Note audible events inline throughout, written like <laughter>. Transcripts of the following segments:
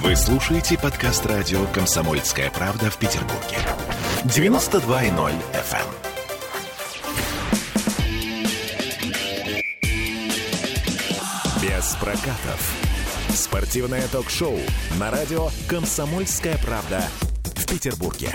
Вы слушаете подкаст радио «Комсомольская правда» в Петербурге. 92.0 FM. Без прокатов. Спортивное ток-шоу на радио «Комсомольская правда» в Петербурге.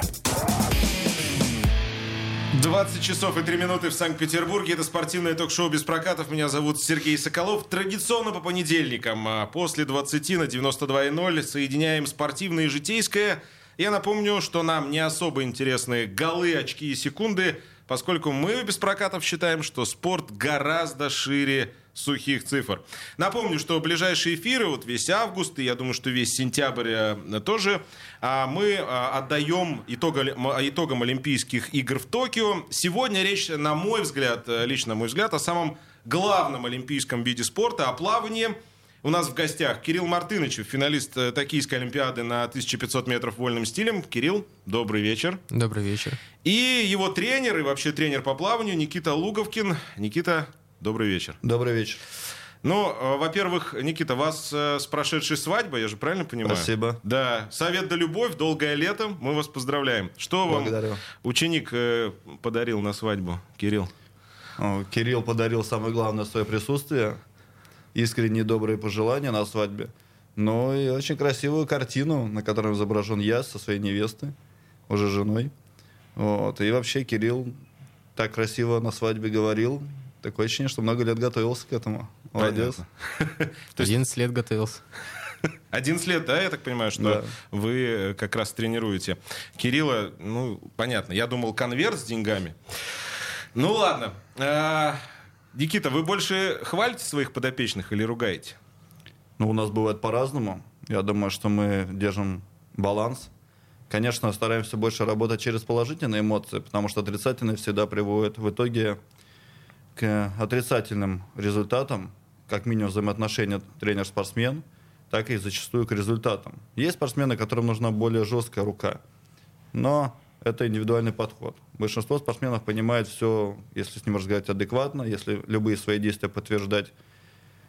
20 часов и 3 минуты в Санкт-Петербурге. Это спортивное ток-шоу без прокатов. Меня зовут Сергей Соколов. Традиционно по понедельникам а после 20 на 92.0 соединяем спортивное и житейское. Я напомню, что нам не особо интересны голы, очки и секунды, поскольку мы без прокатов считаем, что спорт гораздо шире сухих цифр. Напомню, что ближайшие эфиры, вот весь август, и я думаю, что весь сентябрь э, тоже, а, мы а, отдаем итогам Олимпийских игр в Токио. Сегодня речь, на мой взгляд, э, лично мой взгляд, о самом главном олимпийском виде спорта, о плавании. У нас в гостях Кирилл Мартынович, финалист э, Токийской Олимпиады на 1500 метров вольным стилем. Кирилл, добрый вечер. Добрый вечер. И его тренер, и вообще тренер по плаванию Никита Луговкин. Никита, Добрый вечер. Добрый вечер. Ну, э, во-первых, Никита, вас э, с прошедшей свадьбой, я же правильно понимаю? Спасибо. Да. Совет да любовь, долгое лето. Мы вас поздравляем. Что Благодарю. вам ученик э, подарил на свадьбу, Кирилл? Кирилл подарил самое главное свое присутствие, искренние добрые пожелания на свадьбе, ну и очень красивую картину, на которой изображен я со своей невестой, уже женой. Вот. И вообще Кирилл так красиво на свадьбе говорил, Такое ощущение, что много лет готовился к этому. Молодец. <laughs> То 11 лет готовился. <laughs> 11 лет, да, я так понимаю, что да. вы э, как раз тренируете. Кирилла, ну, понятно, я думал, конверт с деньгами. Ну, ладно. А, Никита, вы больше хвалите своих подопечных или ругаете? Ну, у нас бывает по-разному. Я думаю, что мы держим баланс. Конечно, стараемся больше работать через положительные эмоции, потому что отрицательные всегда приводят в итоге к отрицательным результатам, как минимум взаимоотношения тренер-спортсмен, так и зачастую к результатам. Есть спортсмены, которым нужна более жесткая рука, но это индивидуальный подход. Большинство спортсменов понимает все, если с ним разговаривать адекватно, если любые свои действия подтверждать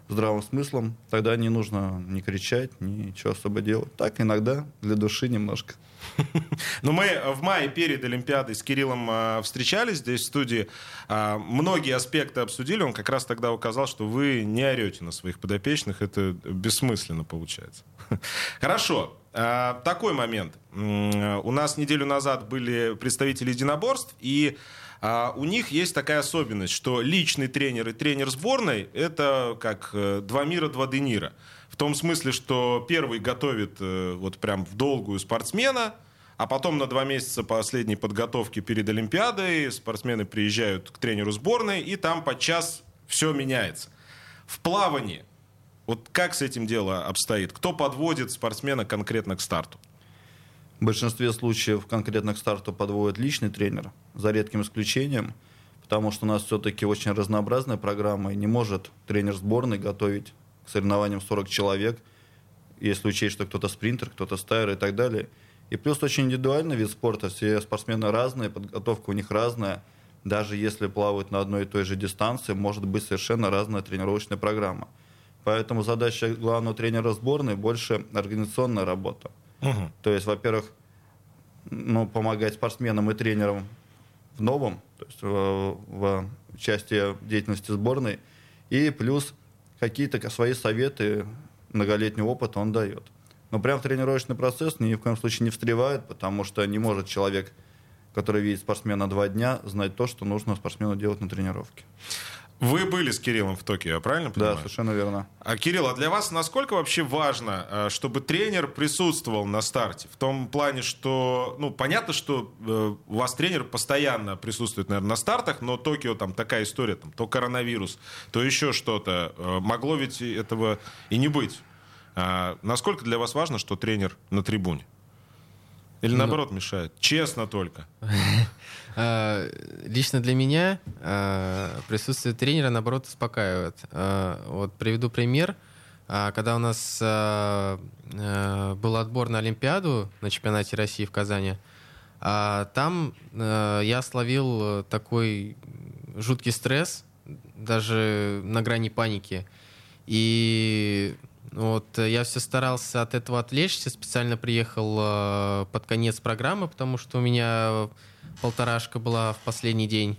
здравым смыслом, тогда не нужно ни кричать, ничего особо делать. Так иногда для души немножко. <laughs> Но мы в мае перед Олимпиадой с Кириллом а, встречались здесь в студии. А, многие аспекты обсудили. Он как раз тогда указал, что вы не орете на своих подопечных. Это бессмысленно получается. <laughs> Хорошо. А, такой момент. У нас неделю назад были представители единоборств, и у них есть такая особенность, что личный тренер и тренер сборной — это как э, два мира, два денира. В том смысле, что первый готовит э, вот прям в долгую спортсмена, а потом на два месяца последней подготовки перед Олимпиадой спортсмены приезжают к тренеру сборной, и там подчас все меняется. В плавании, вот как с этим дело обстоит? Кто подводит спортсмена конкретно к старту? В большинстве случаев конкретно к старту подводит личный тренер, за редким исключением, потому что у нас все-таки очень разнообразная программа, и не может тренер сборной готовить к соревнованиям 40 человек, если учесть, что кто-то спринтер, кто-то стайер и так далее. И плюс очень индивидуальный вид спорта, все спортсмены разные, подготовка у них разная. Даже если плавают на одной и той же дистанции, может быть совершенно разная тренировочная программа. Поэтому задача главного тренера сборной больше организационная работа. Угу. То есть, во-первых, ну, помогать спортсменам и тренерам в новом, то есть в, в части деятельности сборной, и плюс какие-то свои советы, многолетний опыт он дает. Но прям в тренировочный процесс ни в коем случае не встревает, потому что не может человек, который видит спортсмена два дня, знать то, что нужно спортсмену делать на тренировке. Вы были с Кириллом в Токио, я правильно понимаю? Да, совершенно верно. А, Кирилл, а для вас насколько вообще важно, э, чтобы тренер присутствовал на старте? В том плане, что, ну, понятно, что э, у вас тренер постоянно присутствует, наверное, на стартах, но Токио там такая история, там, то коронавирус, то еще что-то. Э, могло ведь этого и не быть. А насколько для вас важно, что тренер на трибуне? Или ну, наоборот мешает? Честно только. <laughs> А, лично для меня а, присутствие тренера, наоборот, успокаивает. А, вот приведу пример. Когда у нас был отбор на Олимпиаду на чемпионате России в Казани, там я словил такой жуткий стресс, даже на грани паники. И Вот, э, я все старался от этого отвлечься, специально приехал э, под конец программы, потому что у меня полторашка была в последний день.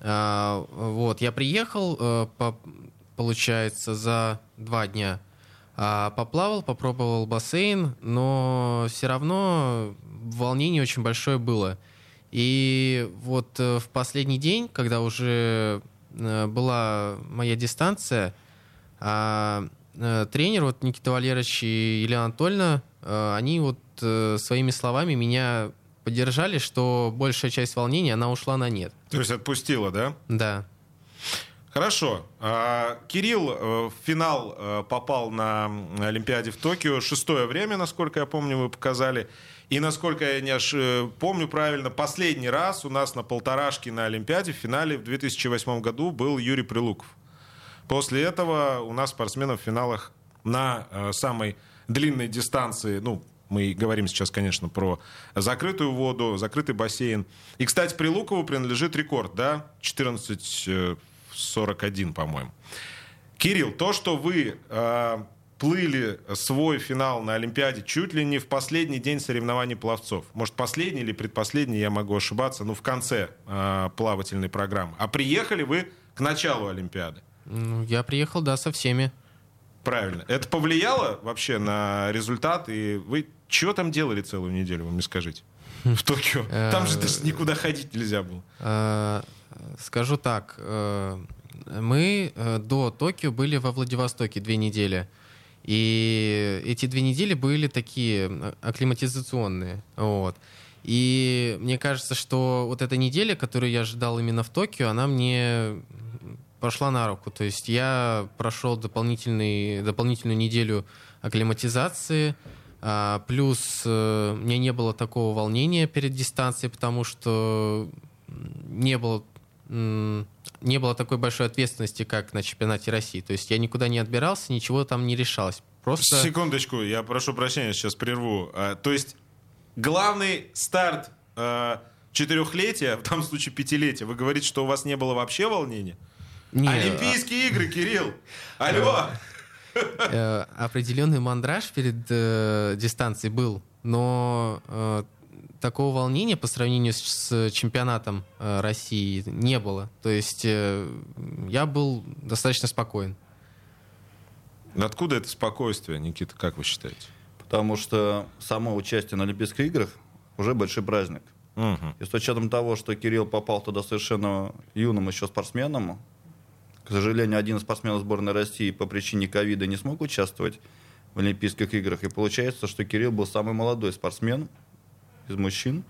А, вот, я приехал, э, по, получается, за два дня. А, поплавал, попробовал бассейн, но все равно волнение очень большое было. И вот э, в последний день, когда уже э, была моя дистанция, а, тренер, вот Никита Валерьевич и Елена Анатольевна, они вот своими словами меня поддержали, что большая часть волнения, она ушла на нет. То есть отпустила, да? Да. Хорошо. А, Кирилл в финал попал на Олимпиаде в Токио. Шестое время, насколько я помню, вы показали. И, насколько я не аж, э, помню правильно, последний раз у нас на полторашке на Олимпиаде в финале в 2008 году был Юрий Прилуков. После этого у нас спортсменов в финалах на э, самой длинной дистанции, ну, мы говорим сейчас, конечно, про закрытую воду, закрытый бассейн. И, кстати, Прилукову принадлежит рекорд, да? 14.41, э, по-моему. Кирилл, то, что вы э, плыли свой финал на Олимпиаде чуть ли не в последний день соревнований пловцов. Может, последний или предпоследний, я могу ошибаться, ну, в конце э, плавательной программы. А приехали вы к началу Олимпиады. Ну, я приехал, да, со всеми. Правильно. Это повлияло вообще на результат? И вы чего там делали целую неделю, вы мне скажите? В Токио. Там же даже никуда ходить нельзя было. Э, скажу так. Э, мы э, до Токио были во Владивостоке две недели. И эти две недели были такие акклиматизационные. Вот. И мне кажется, что вот эта неделя, которую я ожидал именно в Токио, она мне пошла на руку. То есть я прошел дополнительный, дополнительную неделю акклиматизации, плюс э, у меня не было такого волнения перед дистанцией, потому что не было не было такой большой ответственности, как на чемпионате России. То есть я никуда не отбирался, ничего там не решалось. Просто... Секундочку, я прошу прощения, сейчас прерву. А, то есть главный старт а, четырехлетия, в том случае пятилетия, вы говорите, что у вас не было вообще волнения? Нет. Олимпийские игры, Кирилл! Алло! Э, определенный мандраж перед э, дистанцией был, но э, такого волнения по сравнению с, с чемпионатом э, России не было. То есть э, я был достаточно спокоен. Откуда это спокойствие, Никита, как вы считаете? Потому что само участие на Олимпийских играх уже большой праздник. Угу. И с учетом того, что Кирилл попал туда совершенно юным еще спортсменом, к сожалению, один из спортсменов сборной России по причине ковида не смог участвовать в Олимпийских играх. И получается, что Кирилл был самый молодой спортсмен из мужчин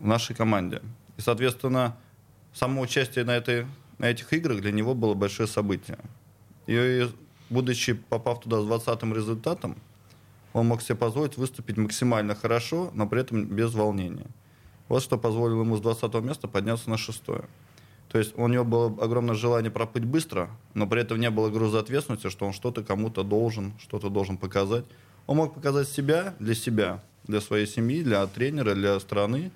в нашей команде. И, соответственно, само участие на, этой, на этих играх для него было большое событие. И, будучи попав туда с 20-м результатом, он мог себе позволить выступить максимально хорошо, но при этом без волнения. Вот что позволило ему с 20 места подняться на шестое. То есть у него было огромное желание проплыть быстро, но при этом не было груза ответственности, что он что-то кому-то должен, что-то должен показать. Он мог показать себя для себя, для своей семьи, для тренера, для страны,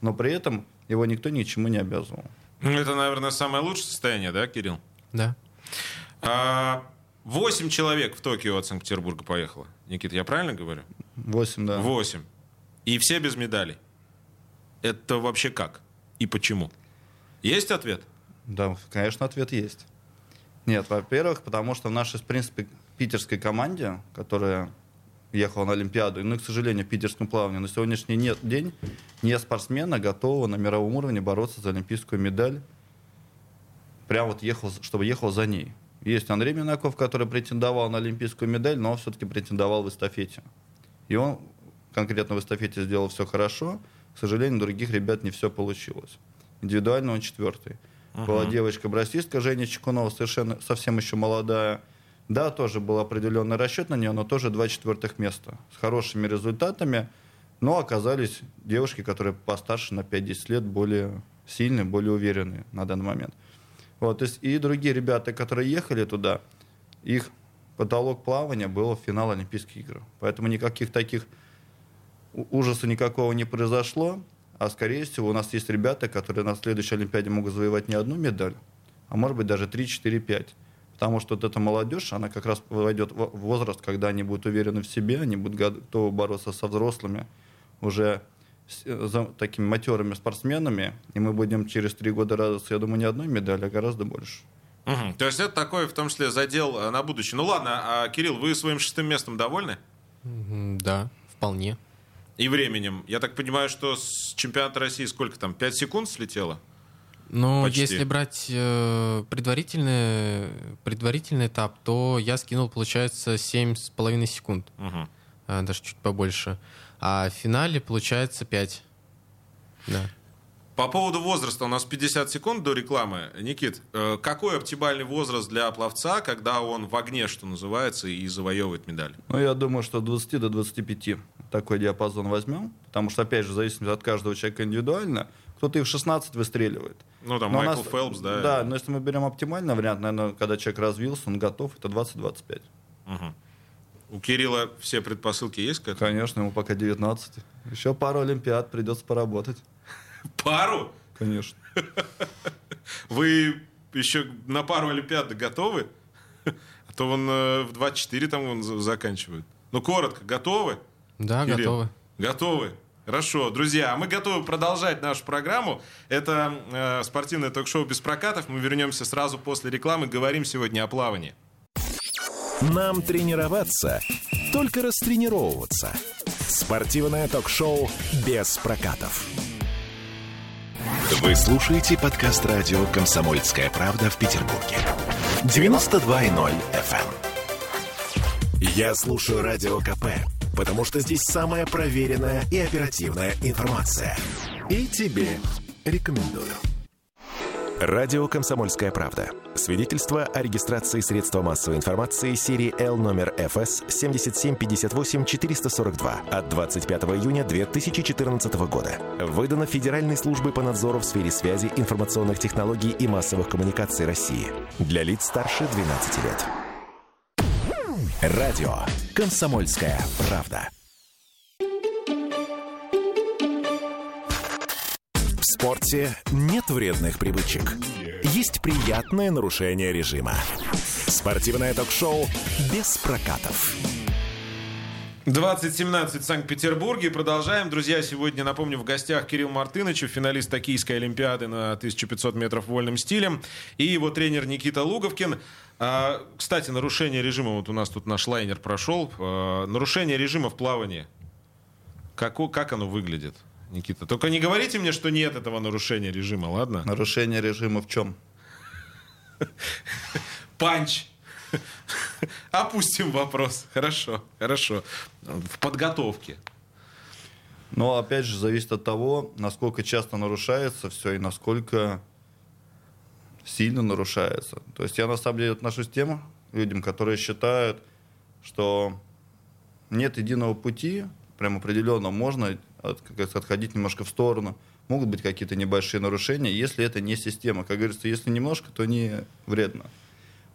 но при этом его никто ничему не обязывал. Ну, это, наверное, самое лучшее состояние, да, Кирилл? Да. А, восемь человек в Токио от Санкт-Петербурга поехало. Никита, я правильно говорю? Восемь, да. Восемь. И все без медалей. Это вообще как? И почему? Есть ответ? Да, конечно, ответ есть. Нет, во-первых, потому что в нашей, в принципе, питерской команде, которая ехал на Олимпиаду. Ну и, к сожалению, в питерском плавании на сегодняшний нет, день не спортсмена готового на мировом уровне бороться за олимпийскую медаль. Прям вот ехал, чтобы ехал за ней. Есть Андрей Минаков, который претендовал на олимпийскую медаль, но все-таки претендовал в эстафете. И он конкретно в эстафете сделал все хорошо. К сожалению, у других ребят не все получилось. Индивидуально он четвертый. Uh-huh. Была девочка-брассистка Женя Чекунова, совершенно совсем еще молодая. Да, тоже был определенный расчет на нее, но тоже два четвертых места с хорошими результатами. Но оказались девушки, которые постарше на 5-10 лет, более сильные, более уверенные на данный момент. Вот, и другие ребята, которые ехали туда, их потолок плавания был в финал Олимпийских игр. Поэтому никаких таких ужаса никакого не произошло. А скорее всего у нас есть ребята, которые на следующей Олимпиаде могут завоевать не одну медаль, а может быть даже 3, 4, 5. Потому что вот эта молодежь, она как раз войдет в возраст, когда они будут уверены в себе, они будут готовы бороться со взрослыми, уже с, за такими матерыми спортсменами, и мы будем через три года радоваться, я думаю, не одной медали, а гораздо больше. Мгм. То есть это такой, в том числе, задел э, на будущее. Ну ладно, а, Кирилл, вы своим шестым местом довольны? Да, вполне. И временем. Я так понимаю, что с чемпионата России сколько там? 5 секунд слетело? Но Почти. если брать э, предварительный, предварительный этап, то я скинул, получается, 7,5 секунд. Мгм. а, даже чуть побольше. А в финале получается 5. Да. По поводу возраста, у нас 50 секунд до рекламы. Никит, э, какой оптимальный возраст для пловца, когда он в огне, что называется, и завоевывает медаль? Ну, я думаю, что от 20 до 25 такой диапазон возьмем, потому что, опять же, в зависимости от каждого человека индивидуально, кто-то и в 16 выстреливает. Ну, там Но Майкл нас- Фелпс, да? Да, но если мы берем оптимальный вариант, наверное, когда человек развился, он готов, это 20-25. Мгм. У Кирилла все предпосылки есть к этому? Конечно, ему пока 19. Еще пару Олимпиад придется поработать. Пару? Конечно. Вы еще на пару Олимпиады готовы? А то он э, в 24 там он за- заканчивает. Ну, коротко, готовы? Да, Кирилл? готовы. Готовы. Хорошо, друзья, а мы готовы продолжать нашу программу. Это э, спортивное ток-шоу без прокатов. Мы вернемся сразу после рекламы. Говорим сегодня о плавании. Нам тренироваться, только растренировываться. Спортивное ток-шоу без прокатов. Вы слушаете подкаст радио «Комсомольская правда» в Петербурге. 92.0 FM. эм. Я слушаю радио КП, потому что здесь самая проверенная и оперативная информация. И тебе рекомендую. Радио «Комсомольская правда». Свидетельство о регистрации средства массовой информации серии Л номер ФС 7758-442 от 25 июня 2014 года. Выдано Федеральной службой по надзору в сфере связи, информационных технологий и массовых коммуникаций России. Для лиц старше 12 лет. Радио «Комсомольская правда». Спорте нет вредных привычек. Есть приятное нарушение режима. Спортивное ток-шоу без прокатов. 2017 в Санкт-Петербурге. Продолжаем. Друзья, сегодня, напомню, в гостях Кирилл Мартынычев, финалист Токийской Олимпиады на 1500 метров вольным стилем, и его тренер Никита Луговкин. А, кстати, нарушение режима, вот у нас тут наш лайнер прошел. А, нарушение режима в плавании. Как, как оно выглядит, Никита? Только не говорите мне, что нет этого нарушения режима, ладно? Нарушение режима в чем? Панч. Опустим вопрос. Хорошо, хорошо. В подготовке. Но опять же зависит от того, насколько часто нарушается все и насколько сильно нарушается. То есть я на самом деле отношусь к тем людям, которые считают, что нет единого пути, прям определенно можно от- отходить немножко в сторону. Могут быть какие-то небольшие нарушения, если это не система. Как говорится, если немножко, то не вредно.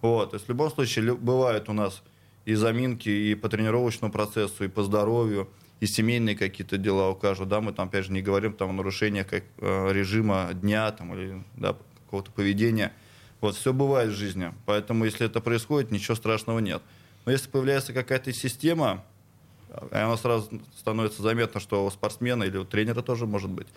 Вот. То есть в любом случае бывают у нас и заминки и по тренировочному процессу, и по здоровью, и семейные какие-то дела у каждого. Да, мы там, опять же, не говорим там, о нарушениях как, э, режима дня там, или да, какого-то поведения. Вот, все бывает в жизни. Поэтому, если это происходит, ничего страшного нет. Но если появляется какая-то система, и оно сразу становится заметно, что у спортсмена или у тренера тоже может быть.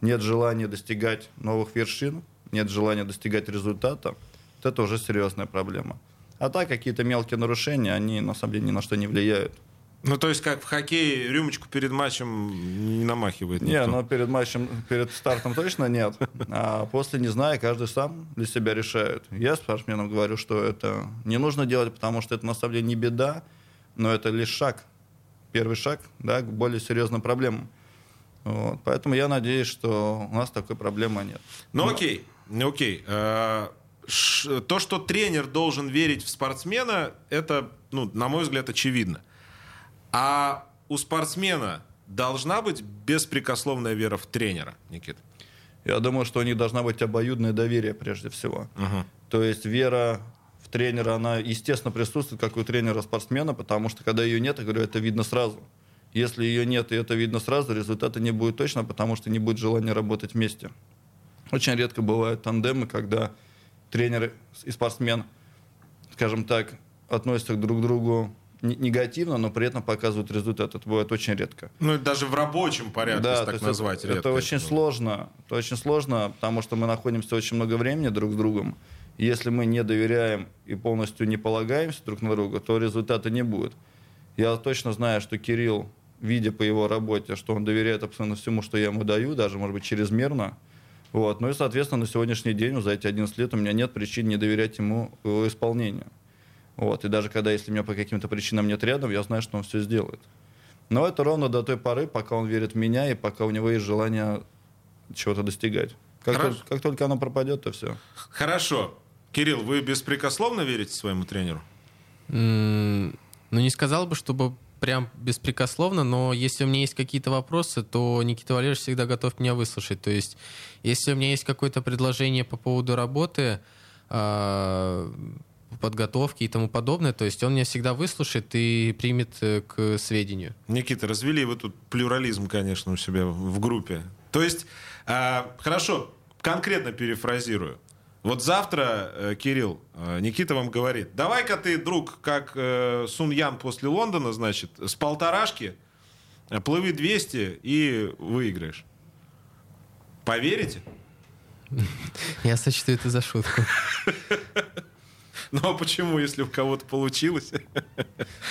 Нет желания достигать новых вершин, нет желания достигать результата. Вот это уже серьезная проблема. А так какие-то мелкие нарушения, они на самом деле ни на что не влияют. Ну, то есть, как в хоккее, рюмочку перед матчем не намахивает Не, никто. но перед матчем, перед стартом точно нет. А после, не знаю, каждый сам для себя решает. Я спортсменам говорю, что это не нужно делать, потому что это на самом деле не беда, но это лишь шаг. Первый шаг да, к более серьезным проблемам. Вот. Поэтому я надеюсь, что у нас такой проблемы нет. Ну, окей, ну, окей. Э, ш- То, что тренер должен верить в спортсмена, это, ну, на мой взгляд, очевидно. А у спортсмена должна быть беспрекословная вера в тренера, Никит? Я думаю, что у них должна быть обоюдное доверие прежде всего. То есть вера в тренера, она, естественно, присутствует, как и у тренера-спортсмена, потому что когда ее нет, я говорю, это видно сразу. Если ее нет, и это видно сразу, результата не будет точно, потому что не будет желания работать вместе. Очень редко бывают тандемы, когда тренер и спортсмен скажем так, относятся друг к другу негативно, но при этом показывают результат. Это бывает очень редко. Ну, даже в рабочем порядке, да, так назвать. Это, это очень сложно. Это очень сложно, потому что мы находимся очень много времени друг с другом. Если мы не доверяем и полностью не полагаемся друг на друга, то результата не будет. Я точно знаю, что Кирилл, видя по его работе, что он доверяет абсолютно всему, что я ему даю, даже, может быть, чрезмерно. Вот. Ну и, соответственно, на сегодняшний день, за эти 11 лет, у меня нет причин не доверять ему его исполнению. Вот. И даже когда, если меня по каким-то причинам нет рядом, я знаю, что он все сделает. Но это ровно до той поры, пока он верит в меня и пока у него есть желание чего-то достигать. Как, только, как только оно пропадет, то все. Хорошо. Кирилл, вы беспрекословно верите своему тренеру? Mm, ну, не сказал бы, чтобы прям беспрекословно, но если у меня есть какие-то вопросы, то Никита Валерьевич всегда готов меня выслушать. То есть, если у меня есть какое-то предложение по поводу работы, а, подготовки и тому подобное. То есть он меня всегда выслушает и примет э, к сведению. Никита, развели вы тут плюрализм, конечно, у себя в группе. То есть, э, хорошо, конкретно перефразирую. Вот завтра, э, Кирилл, э, Никита вам говорит, давай-ка ты, друг, как э, Сун Ян после Лондона, значит, с полторашки, плыви 200 и выиграешь. Поверите? Я сочту это за шутку. <laughs> Ну а почему, если у кого-то получилось?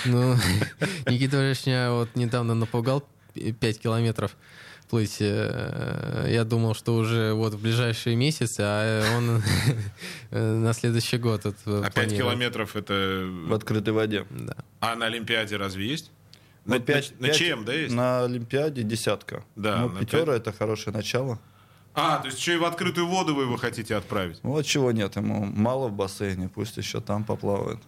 Ну, <laughs> Никита Валерьевич меня вот недавно напугал 5 километров плыть. Э, я думал, что уже вот в ближайшие месяцы, а он <laughs> на следующий год. А 5 километров это... В открытой воде. Да. А на Олимпиаде разве есть? На, 5, на, на ЧМ, да, есть? На Олимпиаде десятка. Да, ну, пятера 5... это хорошее начало. А, то есть еще и в открытую воду вы его хотите отправить? Вот чего нет, ему мало в бассейне, пусть еще там поплавает.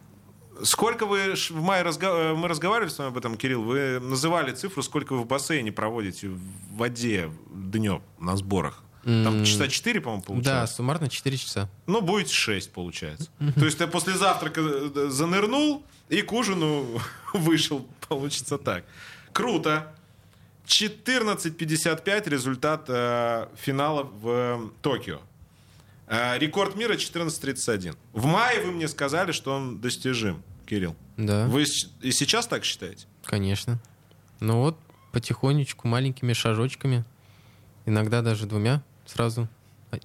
Сколько вы в мае разго... Э, мы разговаривали с вами об этом, Кирилл, вы называли цифру, сколько вы в бассейне проводите в воде днем на сборах? Там часа 4, по-моему, получается. Да, суммарно 4 часа. Ну, будет 6, получается. То есть ты после завтрака э, занырнул и к ужину <laughs> вышел, получится так. Круто. 14.55 результат э, финала в э, Токио. Э, рекорд мира 14.31. В мае вы мне сказали, что он достижим, Кирилл. Да. Вы и сейчас так считаете? Конечно. Ну вот, потихонечку, маленькими шажочками. Иногда даже двумя сразу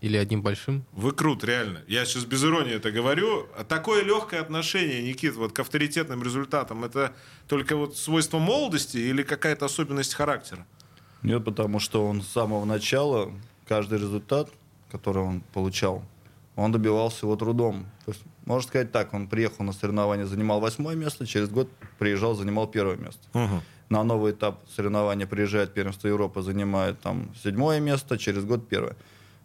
или одним большим. Вы крут, реально. Я сейчас без иронии это говорю. Такое легкое отношение, Никит, вот к авторитетным результатам, это только вот свойство молодости или какая-то особенность характера? Нет, потому что он с самого начала, каждый результат, который он получал, он добивался его трудом. То есть, можно сказать так, он приехал на соревнования, занимал восьмое место, через год приезжал, занимал первое место. Угу. На новый этап соревнования приезжает первенство Европы, занимает там седьмое место, через год первое.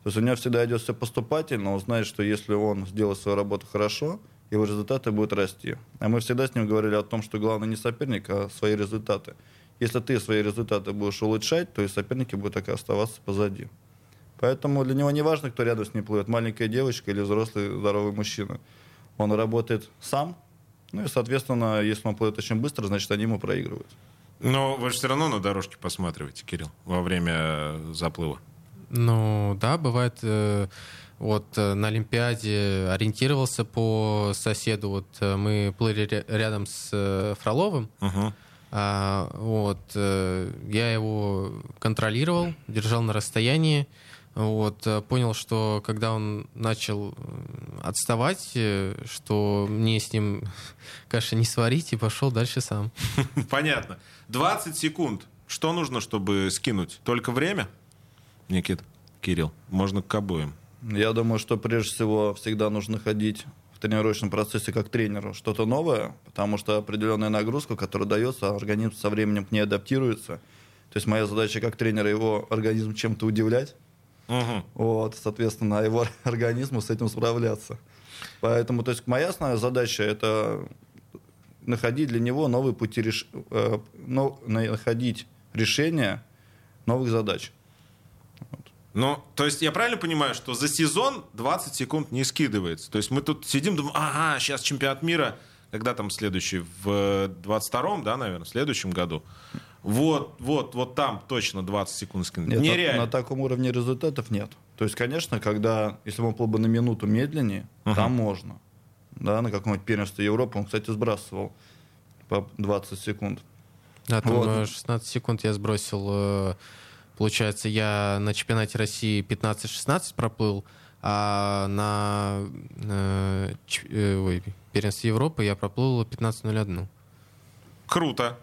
То есть у него всегда идет все поступательно, он знает, что если он сделает свою работу хорошо, его результаты будут расти. А мы всегда с ним говорили о том, что главное не соперник, а свои результаты. Если ты свои результаты будешь улучшать, то и соперники будут так и оставаться позади. Поэтому для него не важно, кто рядом с ним плывет, маленькая девочка или взрослый здоровый мужчина. Он работает сам, ну и, соответственно, если он плывет очень быстро, значит, они ему проигрывают. Но вы же все равно на дорожке посматриваете, Кирилл, во время э, заплыва. Ну да, бывает. Э, вот э, на Олимпиаде ориентировался по соседу. Вот мы плыли рядом с Фроловым. Uh-huh. А, вот я его контролировал, держал на расстоянии. Вот, понял, что когда он начал отставать, что мне с ним <laughs> каши не сварить, и пошел дальше сам. <laughs> Понятно. 20 секунд. Что нужно, чтобы скинуть? Только время? Никит, Кирилл, можно к обоим. Я думаю, что прежде всего всегда нужно ходить в тренировочном процессе как тренеру что-то новое, потому что определенная нагрузка, которая дается, организм со временем к ней адаптируется. То есть моя задача как тренера его организм чем-то удивлять, угу. вот, соответственно, его <laughs> организму с этим справляться. Поэтому, то есть моя основная задача это находить для него новые пути реш... э, находить решения новых задач. Ну, то есть я правильно понимаю, что за сезон 20 секунд не скидывается? То есть мы тут сидим, думаем, ага, сейчас чемпионат мира, когда там следующий? В 22-м, да, наверное, в следующем году. Вот, вот, вот там точно 20 секунд скинуть. Нет, Нереально. На, на таком уровне результатов нет. То есть, конечно, когда, если он был бы на минуту медленнее, uh-huh. там можно. да, на каком-нибудь первенстве Европы, он, кстати, сбрасывал по 20 секунд. Да, там Вот. э, 16 секунд я сбросил. э, Получается, я на чемпионате России 15-16 проплыл, а на э, ч- э, ой, первенстве Европы я проплыл 15.01. Круто.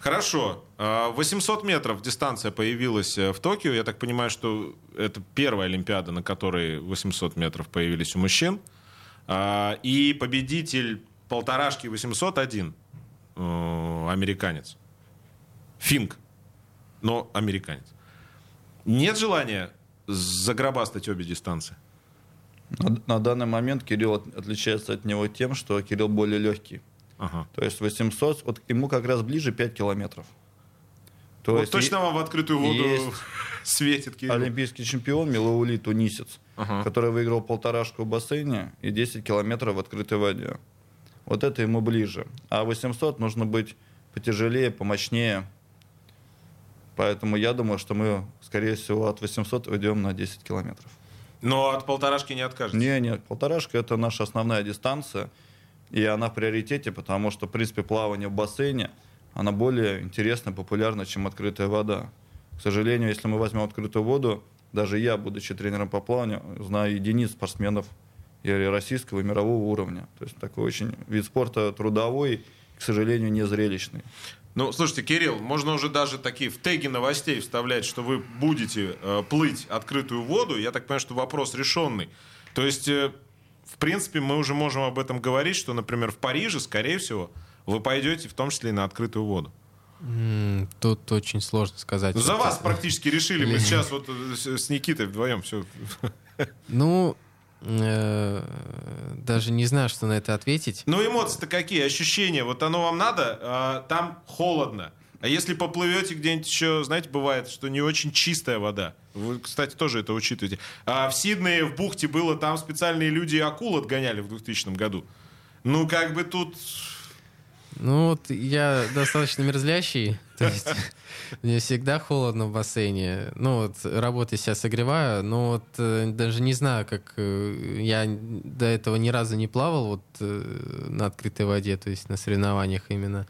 Хорошо. А, 800 метров дистанция появилась э, в Токио. Я так понимаю, что это первая Олимпиада, на которой 800 метров появились у мужчин. А, И победитель полторашки 801 э, американец. Финк, но американец. Нет желания загробастать обе дистанции? На, на данный момент Кирилл от- отличается от него тем, что Кирилл более легкий. Ага. То есть 800, вот ему как раз ближе 5 километров. То Вот есть точно вам в открытую воду <laughs> светит, Кирилл? олимпийский чемпион Милаули тунисец, Ага. который выиграл полторашку в бассейне и 10 километров в открытой воде. Вот это ему ближе. А 800 нужно быть потяжелее, помощнее. Поэтому я думаю, что мы, скорее всего, от 800 уйдем на 10 километров. Но от полторашки не откажетесь? Не, нет, полторашка это наша основная дистанция, и она в приоритете, потому что, в принципе, плавание в бассейне, она более интересна, популярна, чем открытая вода. К сожалению, если мы возьмем открытую воду, даже я, будучи тренером по плаванию, знаю единиц спортсменов и российского, и мирового уровня. То есть такой очень вид спорта трудовой, к сожалению, не зрелищный. Ну, слушайте, Кирилл, можно уже даже такие в теги новостей вставлять, что вы будете э, плыть открытую воду. Я так понимаю, что вопрос решенный. То есть, э, в принципе, мы уже можем об этом говорить, что, например, в Париже, скорее всего, вы пойдете в том числе и на открытую воду. Тут очень сложно сказать. За вас практически решили. Мы сейчас вот э, с с Никитой вдвоем все. Ну, э, даже не знаю, что на это ответить. Ну, эмоции-то какие, ощущения? Вот оно вам надо, а, там холодно. А если поплывете где-нибудь еще, знаете, бывает, что не очень чистая вода. Вы, кстати, тоже это учитываете. А в Сиднее, в бухте было, там специальные люди акул отгоняли в 2000 году. Ну, как бы тут... Ну вот я достаточно мерзлящий, то есть <laughs> мне всегда холодно в бассейне. Ну вот работаю себя согреваю, но вот э, даже не знаю, как э, я до этого ни разу не плавал вот э, на открытой воде, то есть на соревнованиях именно.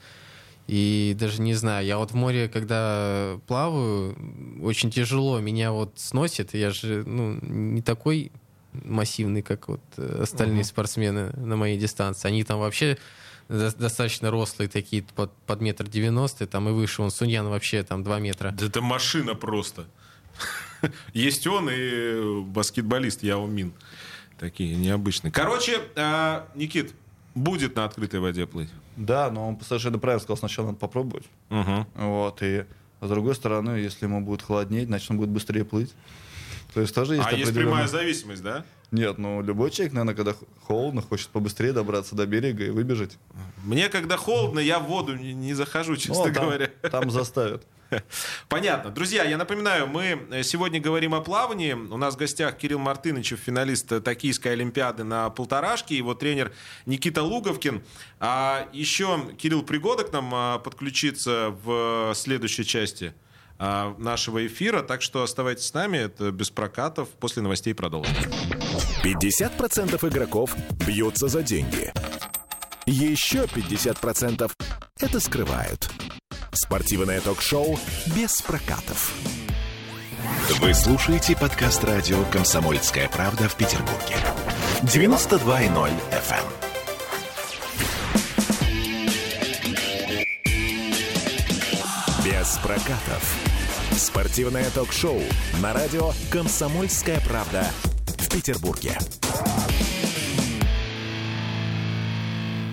И даже не знаю, я вот в море, когда плаваю, очень тяжело, меня вот сносит, я же ну, не такой массивный, как вот э, остальные спортсмены на моей дистанции. Они там вообще до- достаточно рослые такие, под, под метр девяносто, там и выше. Он Суньян вообще там два метра. Да это машина просто. <laughs> Есть он и баскетболист Яо Мин. Такие необычные. Короче, а, Никит, будет на открытой воде плыть. Да, но он совершенно правильно сказал, сначала надо попробовать. Угу. Вот, и с другой стороны, если ему будет холоднее, значит, он будет быстрее плыть. То есть тоже есть А есть определенная- прямая зависимость, да? Нет, ну любой человек, наверное, когда холодно, хочет побыстрее добраться до берега и выбежать. Мне, когда холодно, я в воду не, не захожу, честно Ну, там, говоря. Там заставят. <laughs> Понятно. Друзья, я напоминаю, мы э, сегодня говорим о плавании. У нас в гостях Кирилл Мартынычев, финалист э, Токийской Олимпиады на полторашке, его тренер Никита Луговкин. А еще Кирилл Пригода к нам а, подключится в следующей части а, нашего эфира. Так что оставайтесь с нами. Это без прокатов. После новостей продолжим. 50% игроков бьются за деньги. Еще 50% это скрывают. Спортивное ток-шоу без прокатов. Вы слушаете подкаст радио «Комсомольская правда» в Петербурге. 92.0 FM. Без прокатов. Спортивное ток-шоу на радио «Комсомольская правда» в Петербурге.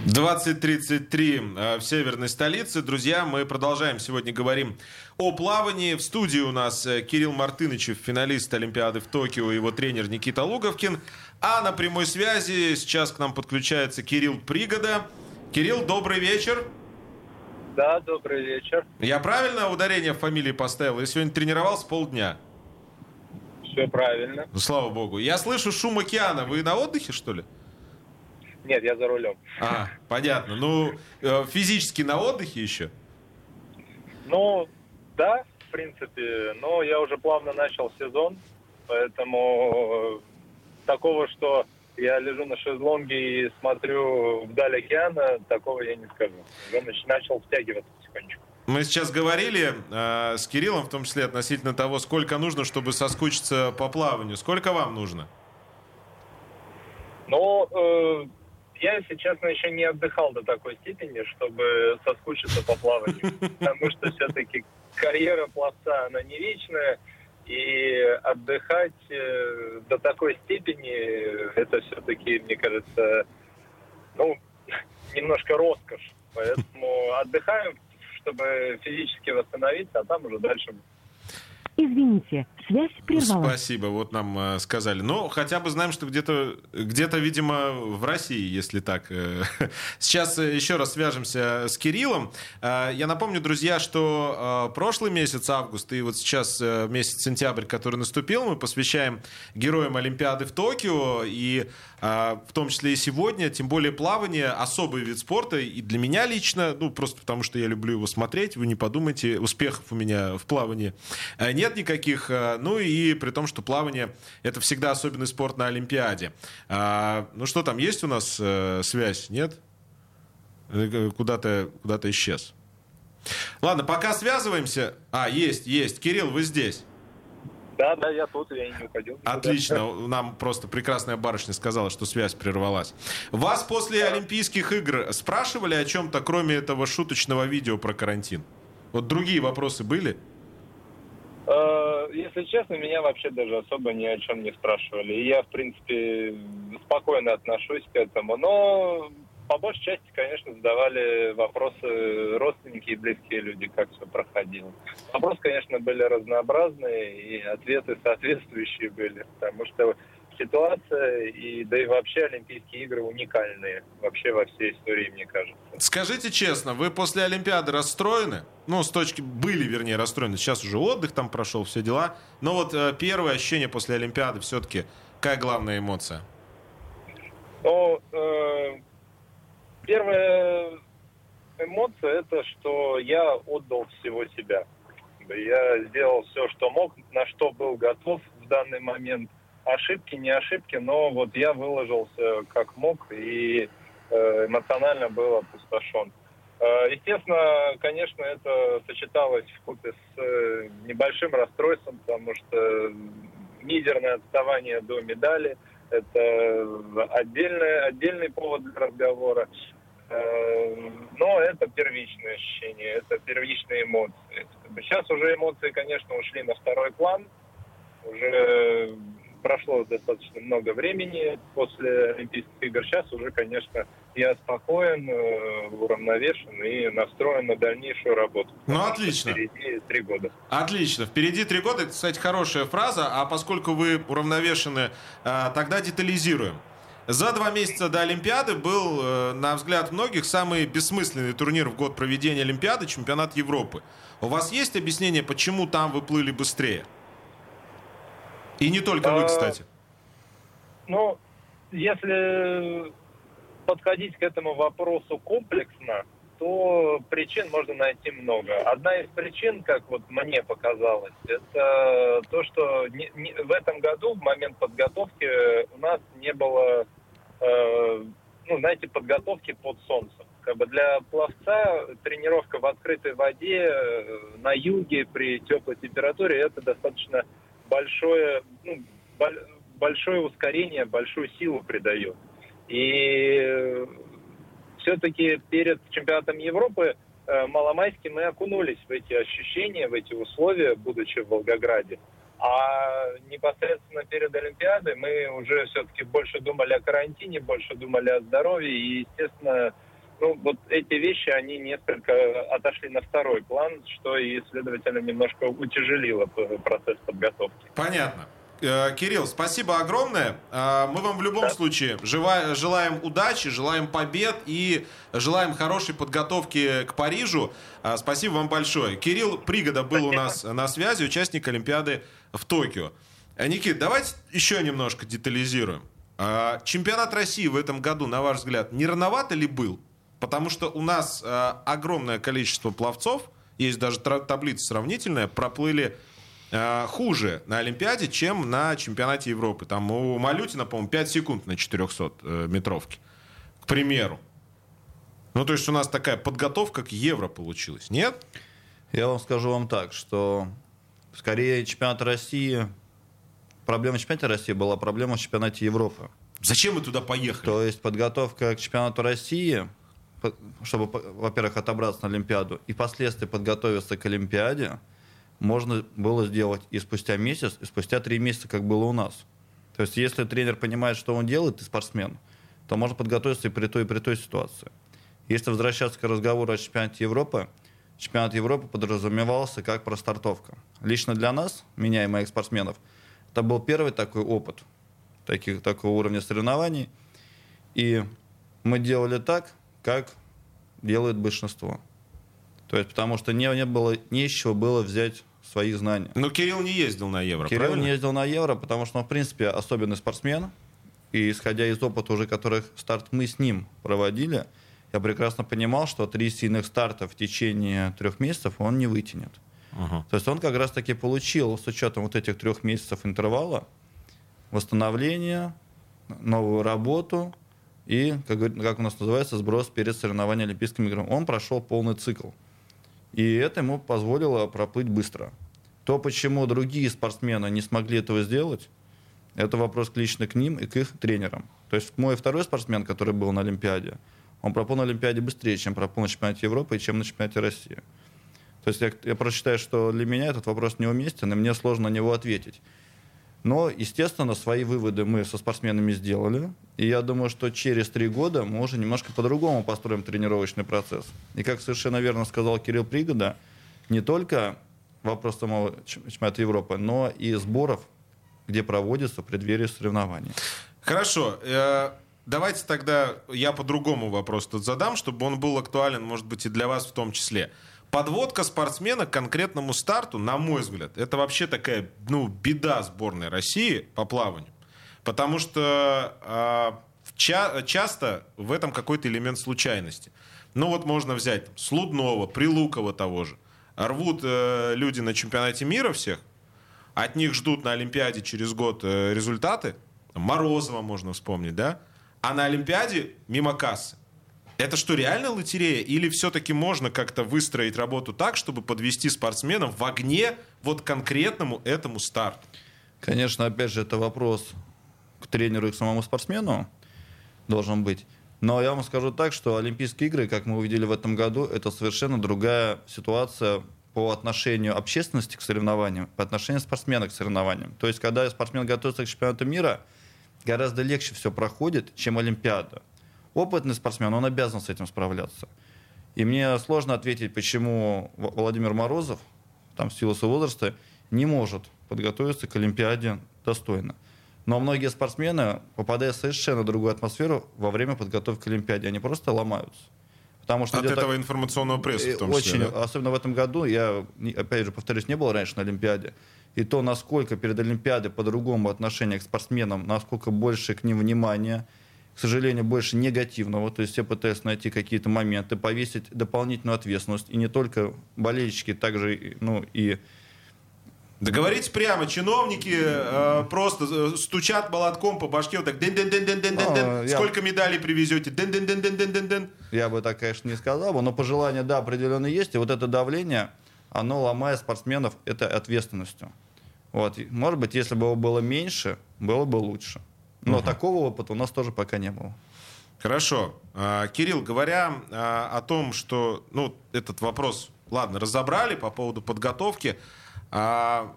20.33 э, в северной столице. Друзья, мы продолжаем сегодня говорим о плавании. В студии у нас э, Кирилл Мартынычев, финалист Олимпиады в Токио, его тренер Никита Луговкин. А на прямой связи сейчас к нам подключается Кирилл Пригода. Кирилл, добрый вечер. Да, добрый вечер. Я правильно ударение в фамилии поставил? Я сегодня тренировался полдня. Все правильно. Ну, слава богу. Я слышу шум океана. Вы на отдыхе, что ли? Нет, я за рулем. А, понятно. Ну, э, физически на отдыхе еще? Ну, да, в принципе, но я уже плавно начал сезон, поэтому э, такого, что я лежу на шезлонге и смотрю вдаль океана, такого я не скажу. Нач- начал втягиваться потихонечку. Мы сейчас говорили э, с Кириллом, в том числе относительно того, сколько нужно, чтобы соскучиться по плаванию. Сколько вам нужно? Но э, я, если честно, еще не отдыхал до такой степени, чтобы соскучиться по плаванию. Потому что все-таки карьера пловца, она не вечная. И отдыхать э, до такой степени, это все-таки, мне кажется, ну, немножко роскошь. Поэтому отдыхаем, чтобы физически восстановиться, а там уже дальше Извините, связь прервалась. Спасибо, вот нам э, сказали. Ну, хотя бы знаем, что где-то, где-то, видимо, в России, если так. э. <laughs> Сейчас э, еще раз свяжемся с Кириллом. Э, Я напомню, друзья, что э, прошлый месяц, август, и вот сейчас э, месяц сентябрь, который наступил, мы посвящаем героям Олимпиады в Токио, и э, в том числе и сегодня, тем более плавание, особый вид спорта, и для меня лично, ну, просто потому что я люблю его смотреть, вы не подумайте, успехов у меня в плавании э, нет никаких, э, ну и при том, что плавание это всегда особенный спорт на Олимпиаде. А, ну что там, есть у нас э, связь? Нет? Куда-то куда исчез. Ладно, пока связываемся. А, есть, есть. Кирилл, вы здесь. Да, да, я тут, я не уходил. никуда. Отлично. Нам просто прекрасная барышня сказала, что связь прервалась. Вас после Олимпийских игр спрашивали о чем-то, кроме этого шуточного видео про карантин? Вот другие вопросы были? Э, Если честно, меня вообще даже особо ни о чем не спрашивали. И я, в принципе, спокойно отношусь к этому. Но по большей части, конечно, задавали вопросы родственники и близкие люди, как все проходило. Вопросы, конечно, были разнообразные, и ответы соответствующие были. Потому что ситуация, и да и вообще Олимпийские игры уникальные. Вообще во всей истории, мне кажется. Скажите честно, вы после Олимпиады расстроены? Ну, с точки... Были, вернее, расстроены. Сейчас уже отдых там прошел, все дела. Но вот э, первое ощущение после Олимпиады все-таки, какая главная эмоция? Ну, э, первая эмоция это, что я отдал всего себя. Я сделал все, что мог, на что был готов в данный момент. Ошибки, не ошибки, но вот я выложился как мог и э, эмоционально был опустошен. Э, Естественно, конечно, это сочеталось в купе с э, небольшим расстройством, потому что мизерное отставание до медали – это отдельный, отдельный повод для разговора. Э, Но это первичное ощущение, это первичные эмоции. Сейчас уже эмоции, конечно, ушли на второй план. Уже прошло достаточно много времени после Олимпийских игр. Сейчас уже, конечно, я спокоен, э, уравновешен и настроен на дальнейшую работу. Ну, отлично. Впереди три года. Отлично. Впереди три года. Это, кстати, хорошая фраза. А поскольку вы уравновешены, э, тогда детализируем. За два месяца до Олимпиады был, э, на взгляд многих, самый бессмысленный турнир в год проведения Олимпиады, чемпионат Европы. У вас есть объяснение, почему там вы плыли быстрее? И не только вы, А, кстати. Ну, если подходить к этому вопросу комплексно, то причин можно найти много. Одна из причин, как вот мне показалось, это то, что не- не- в этом году, в момент подготовки, у нас не было, э, ну, знаете, подготовки под солнцем. Как бы для пловца тренировка в открытой воде э, на юге при теплой температуре это достаточно большое, ну, боль- большое ускорение, большую силу придает. И все-таки перед чемпионатом Европы э, маломайски мы окунулись в эти ощущения, в эти условия, будучи в Волгограде. А непосредственно перед Олимпиадой мы уже все-таки больше думали о карантине, больше думали о здоровье. И, естественно, ну, вот эти вещи, они несколько отошли на второй план, что и, следовательно, немножко утяжелило процесс подготовки. Понятно. Э, Кирилл, спасибо огромное. Э, Мы вам в любом Да. случае желаем удачи, желаем побед и желаем хорошей подготовки к Парижу. Э, Спасибо вам большое. Кирилл Пригода был у Спасибо. нас на связи, участник Олимпиады в Токио. Никит, давайте еще немножко детализируем. Чемпионат России в этом году, на ваш взгляд, не рановато ли был? Потому что у нас огромное количество пловцов, есть даже таблица сравнительная, проплыли хуже на Олимпиаде, чем на чемпионате Европы. Там у Малютина, по-моему, 5 секунд на 400 э, метровке. К примеру. Ну, то есть у нас такая подготовка к Евро получилась, нет? Я вам скажу вам так, что скорее чемпионат России... Проблема чемпионата России была проблема в чемпионате Европы. Зачем мы туда поехали? То есть подготовка к чемпионату России, чтобы, во-первых, отобраться на Олимпиаду и впоследствии подготовиться к Олимпиаде, можно было сделать и спустя месяц, и спустя три месяца, как было у нас. То есть если тренер понимает, что он делает, и спортсмен, то можно подготовиться и при той, и при той ситуации. Если возвращаться к разговору о чемпионате Европы, чемпионат Европы подразумевался как простартовка. Лично для нас, меня и моих спортсменов, это был первый такой опыт таких, такого уровня соревнований. И мы делали так, как делает большинство. То есть, потому что не, не было, не из чего было взять свои знания. Но Кирилл не ездил на Евро, Кирилл правильно? не ездил на Евро, потому что он, в принципе, особенный спортсмен. И исходя из опыта уже, которых старт мы с ним проводили, я прекрасно понимал, что три сильных старта в течение трех месяцев он не вытянет. Uh-huh. То есть он как раз-таки получил, с учетом вот этих трех месяцев интервала, восстановление, новую работу и, как, как у нас называется, сброс перед соревнованием Олимпийским играм. Он прошел полный цикл. И это ему позволило проплыть быстро. То, почему другие спортсмены не смогли этого сделать, это вопрос лично к ним и к их тренерам. То есть мой второй спортсмен, который был на Олимпиаде, он проплыл на Олимпиаде быстрее, чем проплыл на чемпионате Европы и чем на чемпионате России. То есть я, я просто считаю, что для меня этот вопрос неуместен, и мне сложно на него ответить. Но, естественно, свои выводы мы со спортсменами сделали. И я думаю, что через три года мы уже немножко по-другому построим тренировочный процесс. И как совершенно верно сказал Кирилл Пригода, не только вопрос самого чемпионата Европы, но и сборов, где проводятся преддверие соревнований. Хорошо. Э, давайте тогда я по-другому вопрос тут задам, чтобы он был актуален, может быть, и для вас в том числе. Подводка спортсмена к конкретному старту, на мой взгляд, это вообще такая, ну, беда сборной России по плаванию. Потому что э, ча- часто в этом какой-то элемент случайности. Ну вот можно взять Слудного, Прилукова того же. Рвут э, люди на чемпионате мира всех, от них ждут на Олимпиаде через год э, результаты. Морозова можно вспомнить, да? А на Олимпиаде мимо кассы. Это что, реально лотерея? Или все-таки можно как-то выстроить работу так, чтобы подвести спортсменов в огне вот конкретному этому старту? Конечно, опять же, это вопрос к тренеру и к самому спортсмену должен быть. Но я вам скажу так, что Олимпийские игры, как мы увидели в этом году, это совершенно другая ситуация по отношению общественности к соревнованиям, по отношению спортсмена к соревнованиям. То есть, когда спортсмен готовится к чемпионату мира, гораздо легче все проходит, чем Олимпиада опытный спортсмен, он обязан с этим справляться. И мне сложно ответить, почему Владимир Морозов, там, в силу своего возраста, не может подготовиться к Олимпиаде достойно. Но многие спортсмены, попадая в совершенно другую атмосферу во время подготовки к Олимпиаде, они просто ломаются. Потому что От этого так... информационного пресса в том числе, Очень, да? особенно в этом году, я, опять же, повторюсь, не был раньше на Олимпиаде, и то, насколько перед Олимпиадой по-другому отношение к спортсменам, насколько больше к ним внимания, к сожалению, больше негативного. То есть все пытаются найти какие-то моменты, повесить дополнительную ответственность. И не только болельщики, также ну, и да говорите прямо, чиновники э, просто э, стучат молотком по башке, вот так ден ден ден ден ден ден ден Сколько медалей привезете? Ден ден ден ден ден ден ден Я бы так, конечно, не сказал бы, но пожелания, да, определенно есть. И вот это давление, оно ломает спортсменов этой ответственностью. Вот. Может быть, если бы его было меньше, было бы лучше. Но угу. такого опыта у нас тоже пока не было. Хорошо. А, Кирилл, говоря а, о том, что ну, этот вопрос, ладно, разобрали по поводу подготовки, а,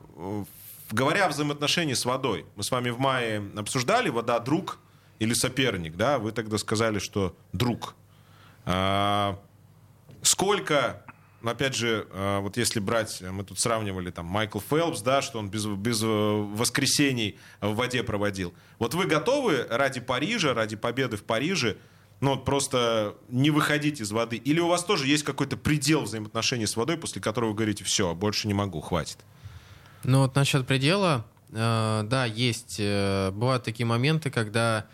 говоря о взаимоотношении с водой, мы с вами в мае обсуждали, вода друг или соперник, да, вы тогда сказали, что друг. Сколько но опять же, э, вот если брать, мы тут сравнивали там Майкл Фелпс, да, что он без, без э, воскресений в воде проводил. Вот вы готовы ради Парижа, ради победы в Париже, ну вот просто не выходить из воды? Или у вас тоже есть какой-то предел взаимоотношений с водой, после которого вы говорите, все, больше не могу, хватит? Ну вот насчет предела, э, да, есть. Э, бывают такие моменты, когда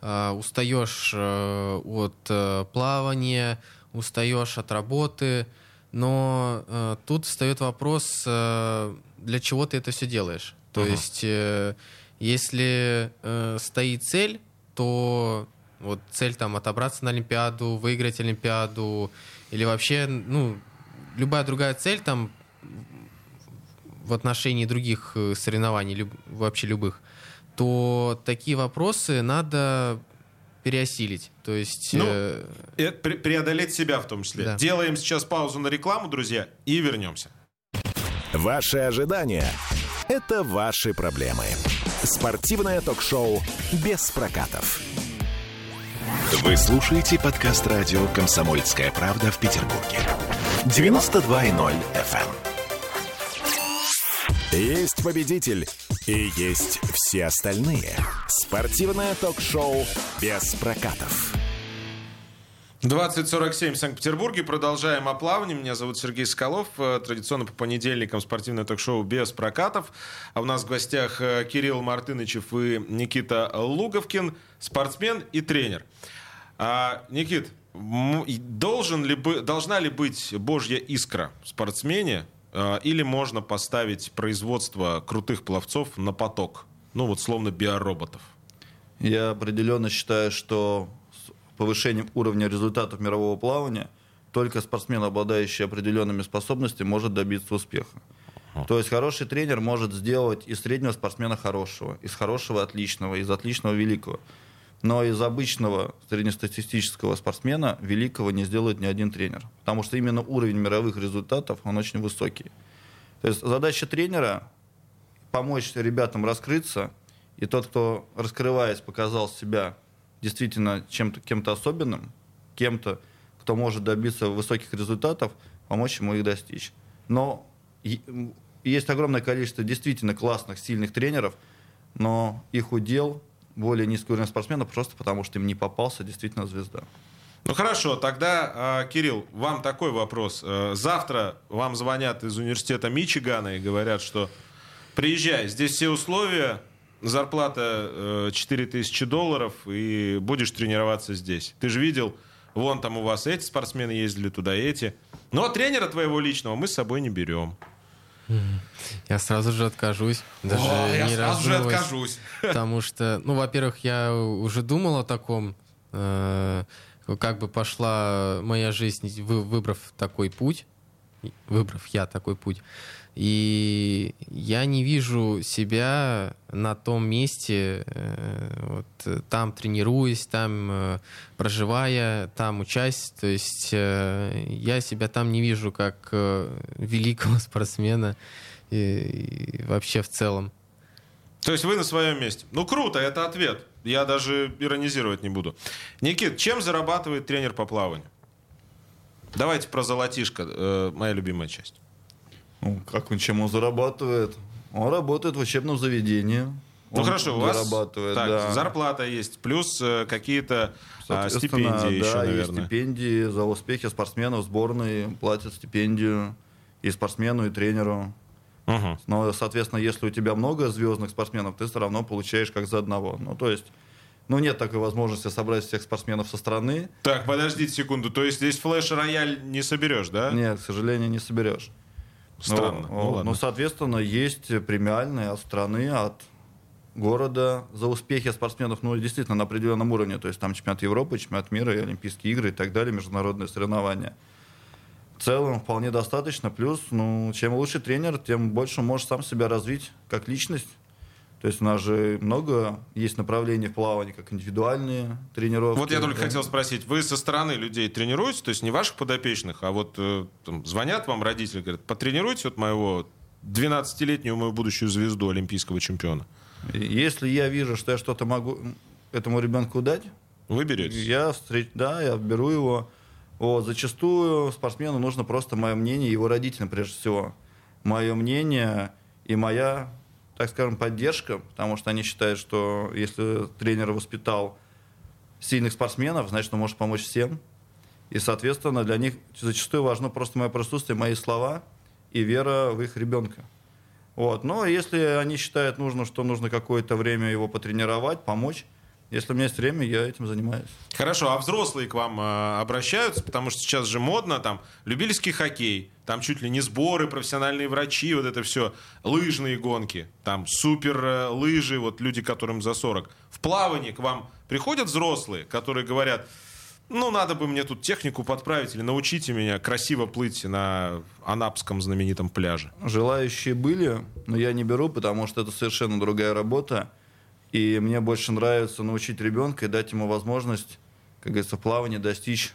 э, устаешь э, от э, плавания, устаешь от работы, Но э, тут встает вопрос, э, для чего ты это все делаешь. То uh-huh. есть, э, если э, стоит цель, то вот цель там отобраться на Олимпиаду, выиграть Олимпиаду, или вообще, ну, любая другая цель там в отношении других э, соревнований, люб, вообще любых, то такие вопросы надо переосилить. То есть... Ну, э... преодолеть себя в том числе. Да. Делаем сейчас паузу на рекламу, друзья, и вернемся. Ваши ожидания – это ваши проблемы. Спортивное ток-шоу «Без прокатов». Вы слушаете подкаст радио «Комсомольская правда» в Петербурге. 92.0 FM. Эм. Есть победитель и есть все остальные. Спортивное ток-шоу «Без прокатов». 2047 в Санкт-Петербурге. Продолжаем о плавании. Меня зовут Сергей Скалов. Э, традиционно по понедельникам спортивное ток-шоу без прокатов. А у нас в гостях э, Кирилл Мартынычев и Никита Луговкин, спортсмен и тренер. А, Никит, должен ли, должна ли быть божья искра в спортсмене, или можно поставить производство крутых пловцов на поток? Ну вот словно биороботов. Я определенно считаю, что повышением уровня результатов мирового плавания только спортсмен, обладающий определенными способностями, может добиться успеха. То есть хороший тренер может сделать из среднего спортсмена хорошего, из хорошего отличного, из отличного великого. Но из обычного среднестатистического спортсмена великого не сделает ни один тренер. Потому что именно уровень мировых результатов, он очень высокий. То есть задача тренера помочь ребятам раскрыться, и тот, кто, раскрываясь, показал себя действительно чем-то, кем-то особенным, кем-то, кто может добиться высоких результатов, помочь ему их достичь. Но есть огромное количество действительно классных, сильных тренеров, но их удел более низкий уровень спортсменов просто потому, что им не попался действительно звезда. Ну хорошо, тогда, а, Кирилл, вам такой вопрос. Э, завтра вам звонят из университета Мичигана и говорят, что приезжай, здесь все условия, зарплата 4000 э, долларов, и будешь тренироваться здесь. Ты же видел, вон там у вас эти спортсмены ездили туда, эти. Но тренера твоего личного мы с собой не берем. Я сразу же откажусь. Даже О, не я сразу же откажусь. <laughs> Потому что, ну, во-первых, я уже думал о таком, э, как бы пошла моя жизнь, выбрав такой путь, выбрав я такой путь. И я не вижу себя на том месте, э, вот, там тренируясь, там э, проживая, там учась. То есть э, я себя там не вижу как великого <laughs> спортсмена и, и вообще в целом. То есть вы на своем месте. Ну круто, это ответ. Я даже иронизировать не буду. Никит, чем зарабатывает тренер по плаванию? Давайте про золотишко, моя любимая часть. Ну, как он, чем он зарабатывает? Он работает в учебном заведении. Ну хорошо, у вас зарабатывает, так, да. зарплата есть, плюс э, какие-то а, стипендии да, еще, наверное. Есть стипендии за успехи спортсменов сборной, платят стипендию и спортсмену, и тренеру. Угу. Но, соответственно, если у тебя много звездных спортсменов, ты все равно получаешь как за одного. Ну, то есть, ну, нет такой возможности собрать всех спортсменов со страны. Так, подождите секунду, то есть здесь флеш-рояль не соберешь, да? Нет, к сожалению, не соберешь. Странно. Ну, ну, ну, соответственно, есть премиальные от страны, от города за успехи спортсменов, ну, действительно, на определенном уровне. То есть там чемпионат Европы, чемпионат мира, и Олимпийские игры и так далее, международные соревнования. В целом вполне достаточно. Плюс, ну, чем лучше тренер, тем больше можешь сам себя развить как личность. То есть у нас же много есть направлений в плавании, как индивидуальные тренировки. Вот я только да. хотел спросить, вы со стороны людей тренируете, то есть не ваших подопечных, а вот э, там, звонят вам родители, говорят, потренируйте вот моего 12-летнюю мою будущую звезду олимпийского чемпиона. Если я вижу, что я что-то могу этому ребенку дать, вы берете? Я встреч... Да, я беру его. Вот, зачастую спортсмену нужно просто мое мнение, его родителям прежде всего. Мое мнение и моя так скажем, поддержка, потому что они считают, что если тренер воспитал сильных спортсменов, значит, он может помочь всем. И, соответственно, для них зачастую важно просто мое присутствие, мои слова и вера в их ребенка. Вот. Но если они считают нужно, что нужно какое-то время его потренировать, помочь, Если у меня есть время, я этим занимаюсь. Хорошо, а взрослые к вам э, обращаются, потому что сейчас же модно, там, любительский хоккей, там чуть ли не сборы, профессиональные врачи, вот это все, лыжные гонки, там супер э, лыжи, вот люди, которым за 40. В плавании к вам приходят взрослые, которые говорят, ну, надо бы мне тут технику подправить или научите меня красиво плыть на Анапском знаменитом пляже. Желающие были, но я не беру, потому что это совершенно другая работа. И мне больше нравится научить ребенка и дать ему возможность, как говорится, в плавании достичь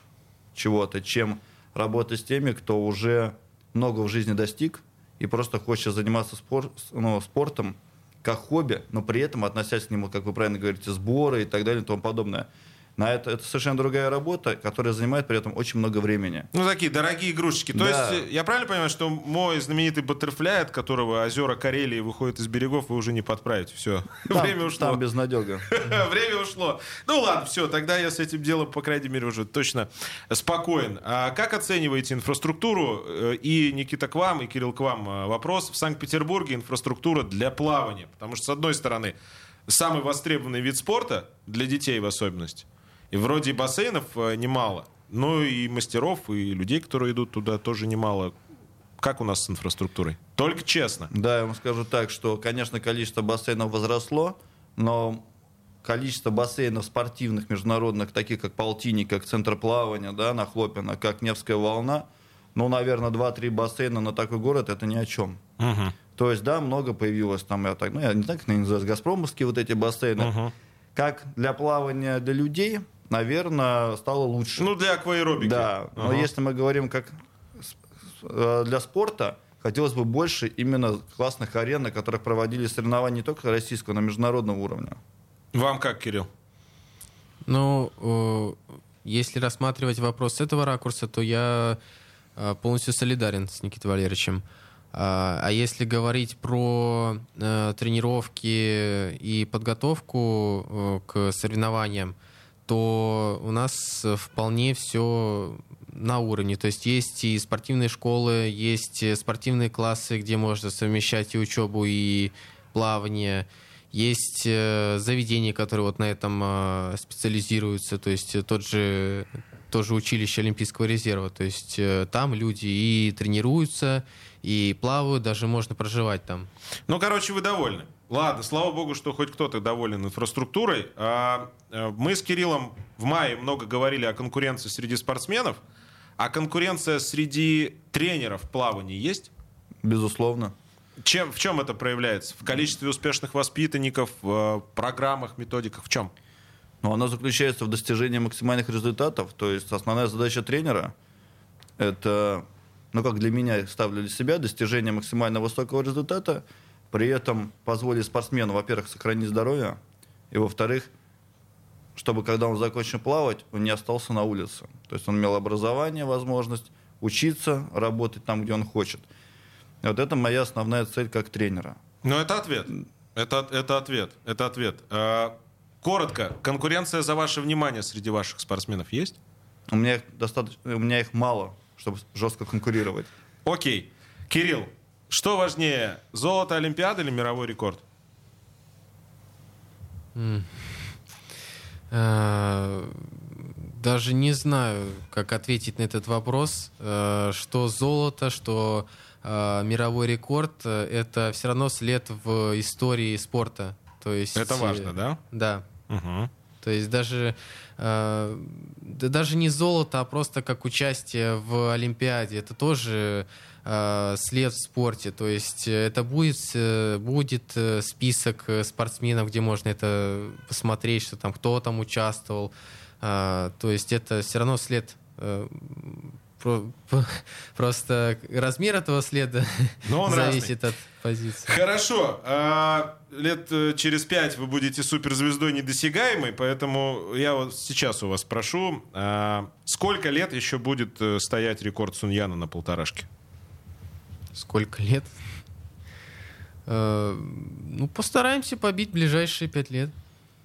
чего-то, чем работать с теми, кто уже много в жизни достиг и просто хочет заниматься спор, ну, спортом как хобби, но при этом относясь к нему, как вы правильно говорите, сборы и так далее и тому подобное. На это, это совершенно другая работа, которая занимает при этом очень много времени. Ну, такие дорогие игрушечки. То Да. есть, я правильно понимаю, что мой знаменитый баттерфляй, от которого озера Карелии выходят из берегов, вы уже не подправите. Все, Там- время ушло. Там безнадега. <laughs> Время ушло. Ну ладно, все, тогда я с этим делом, по крайней мере, уже точно спокоен. А как оцениваете инфраструктуру? Э, И, Никита, к вам, и Кирилл, к вам э, вопрос. В Санкт-Петербурге инфраструктура для плавания. Потому что, с одной стороны, самый востребованный вид спорта, для детей в особенности. И вроде и бассейнов э, немало. Ну и мастеров, и людей, которые идут туда, тоже немало. Как у нас с инфраструктурой? Только честно. Да, я вам скажу так, что, конечно, количество бассейнов возросло, но количество бассейнов спортивных, международных, таких как Полтинник, как Центр плавания, да, на Хлопино, как Невская волна, ну, наверное, 2-3 бассейна на такой город это ни о чем. То есть, да, много появилось там, я так, ну, я не знаю, как они называются, газпромовские вот эти бассейны. Как для плавания для людей, наверное, стало лучше. Ну, для акваэробики. Да, но Ага. если мы говорим как э, для спорта, хотелось бы больше именно классных арен, на которых проводили соревнования не только российского, но и международного уровня. Вам как, Кирилл? Ну, э, если рассматривать вопрос с этого ракурса, то я э, полностью солидарен с Никитой Валерьевичем. А а если говорить про тренировки и подготовку к соревнованиям, то у нас э, вполне все на уровне. То есть есть и спортивные школы, есть э, спортивные классы, где можно совмещать и учебу, и плавание. Есть э, заведения, которые вот на этом специализируются, то есть тот же тоже училище Олимпийского резерва. То есть там люди и тренируются, и плавают, даже можно проживать там. Ну, короче, вы довольны. Ладно, слава богу, что хоть кто-то доволен инфраструктурой. А, э, мы с Кириллом в мае много говорили о конкуренции среди спортсменов. А конкуренция среди тренеров в плавании есть? Безусловно. Чем, в чем это проявляется? В количестве успешных воспитанников, в э, программах, методиках? В чем? Но она заключается в достижении максимальных результатов. То есть основная задача тренера – это, ну как для меня ставлю для себя, достижение максимально высокого результата, при этом позволить спортсмену, во-первых, сохранить здоровье, и, во-вторых, чтобы когда он закончил плавать, он не остался на улице. То есть он имел образование, возможность учиться, работать там, где он хочет. И вот это моя основная цель как тренера. Ну, это ответ. Это, это ответ. Это ответ. А, коротко, конкуренция за ваше внимание среди ваших спортсменов есть? У меня их, достаточно, у меня их мало, чтобы жестко конкурировать. Окей. Кирилл, что важнее, золото Олимпиады или мировой рекорд? Э, Даже не знаю, как ответить на этот вопрос. Э, Что золото, что э, мировой рекорд, это все равно след в истории спорта. То есть, Это важно, да? Да. Угу. То есть даже, э, да даже не золото, а просто как участие в Олимпиаде. Это тоже э, след в спорте. То есть э, это будет, э, будет список спортсменов, где можно это посмотреть, что там кто там участвовал. Э, то есть это все равно след. э, <laughs> Просто размер этого следа <laughs> Но он <laughs> зависит от позиции. Хорошо. А, лет через пять вы будете суперзвездой недосягаемой, поэтому я вот сейчас у вас прошу, а, сколько лет еще будет стоять рекорд Суньяна на полторашке? Сколько лет? Э, Ну, постараемся побить ближайшие пять лет.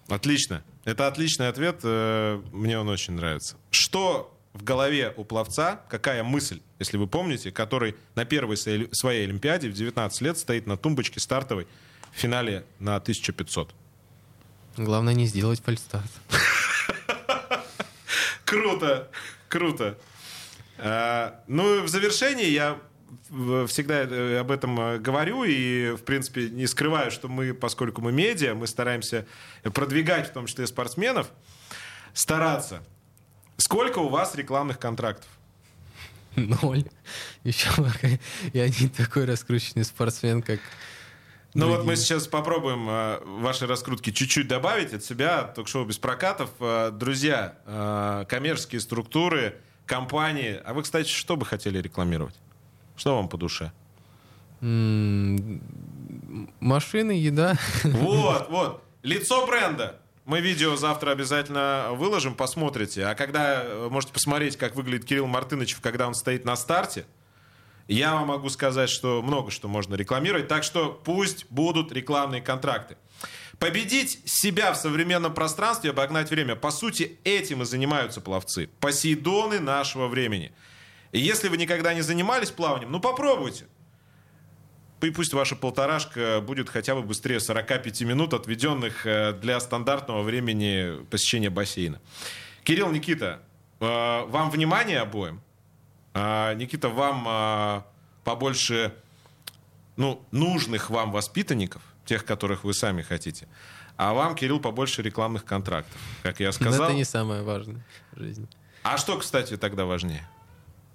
Отлично. Это отличный ответ. э, Мне он очень нравится. Что в голове у пловца, какая мысль, если вы помните, который на первой своей Олимпиаде в 19 лет стоит на тумбочке стартовой в финале на 1500? Главное не сделать фальстарт. <laughs> Круто, круто. А, ну, в завершении я всегда э, об этом э, говорю и, в принципе, не скрываю, что мы, поскольку мы медиа, мы стараемся продвигать, в том числе спортсменов, стараться. Сколько у вас рекламных контрактов? <laughs> Ноль. Еще я не такой раскрученный спортсмен, как ну вот мы сейчас попробуем э, ваши раскрутки чуть-чуть добавить от себя, ток-шоу без прокатов. Э, друзья, э, коммерческие структуры, компании. А вы, кстати, что бы хотели рекламировать? Что вам по душе? Машины, еда. Вот, вот. Лицо бренда. Мы видео завтра обязательно выложим, посмотрите. А когда э, можете посмотреть, как выглядит Кирилл Мартыновичев, когда он стоит на старте, я вам могу сказать, что много что можно рекламировать. Так что пусть будут рекламные контракты. Победить себя в современном пространстве, обогнать время. По сути, этим и занимаются пловцы. Посейдоны нашего времени. И если вы никогда не занимались плаванием, ну попробуйте. И пусть ваша полторашка будет хотя бы быстрее 45 минут, отведенных э, для стандартного времени посещения бассейна. Кирилл, Никита, э, вам внимание обоим. А, Никита, вам побольше ну, нужных вам воспитанников, тех, которых вы сами хотите. А вам, Кирилл, побольше рекламных контрактов, как я сказал. Но это не самое важное в жизни. А что, кстати, тогда важнее?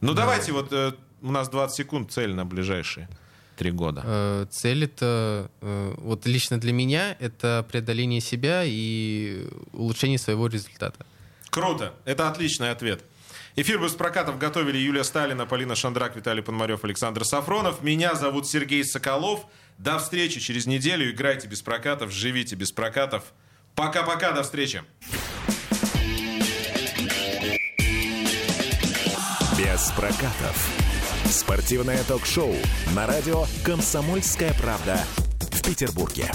Ну, да. давайте вот э, у нас 20 секунд цель на ближайшие три года. Э, цель это, э, вот лично для меня, это преодоление себя и улучшение своего результата. Круто. Это отличный ответ. Эфир без прокатов готовили Юлия Сталина, Полина Шандрак, Виталий Пономарев, Александр Сафронов. Меня зовут Сергей Соколов. До встречи через неделю. Играйте без прокатов, живите без прокатов. Пока-пока, до встречи. Без прокатов. Спортивное ток-шоу на радио «Комсомольская правда» в Петербурге.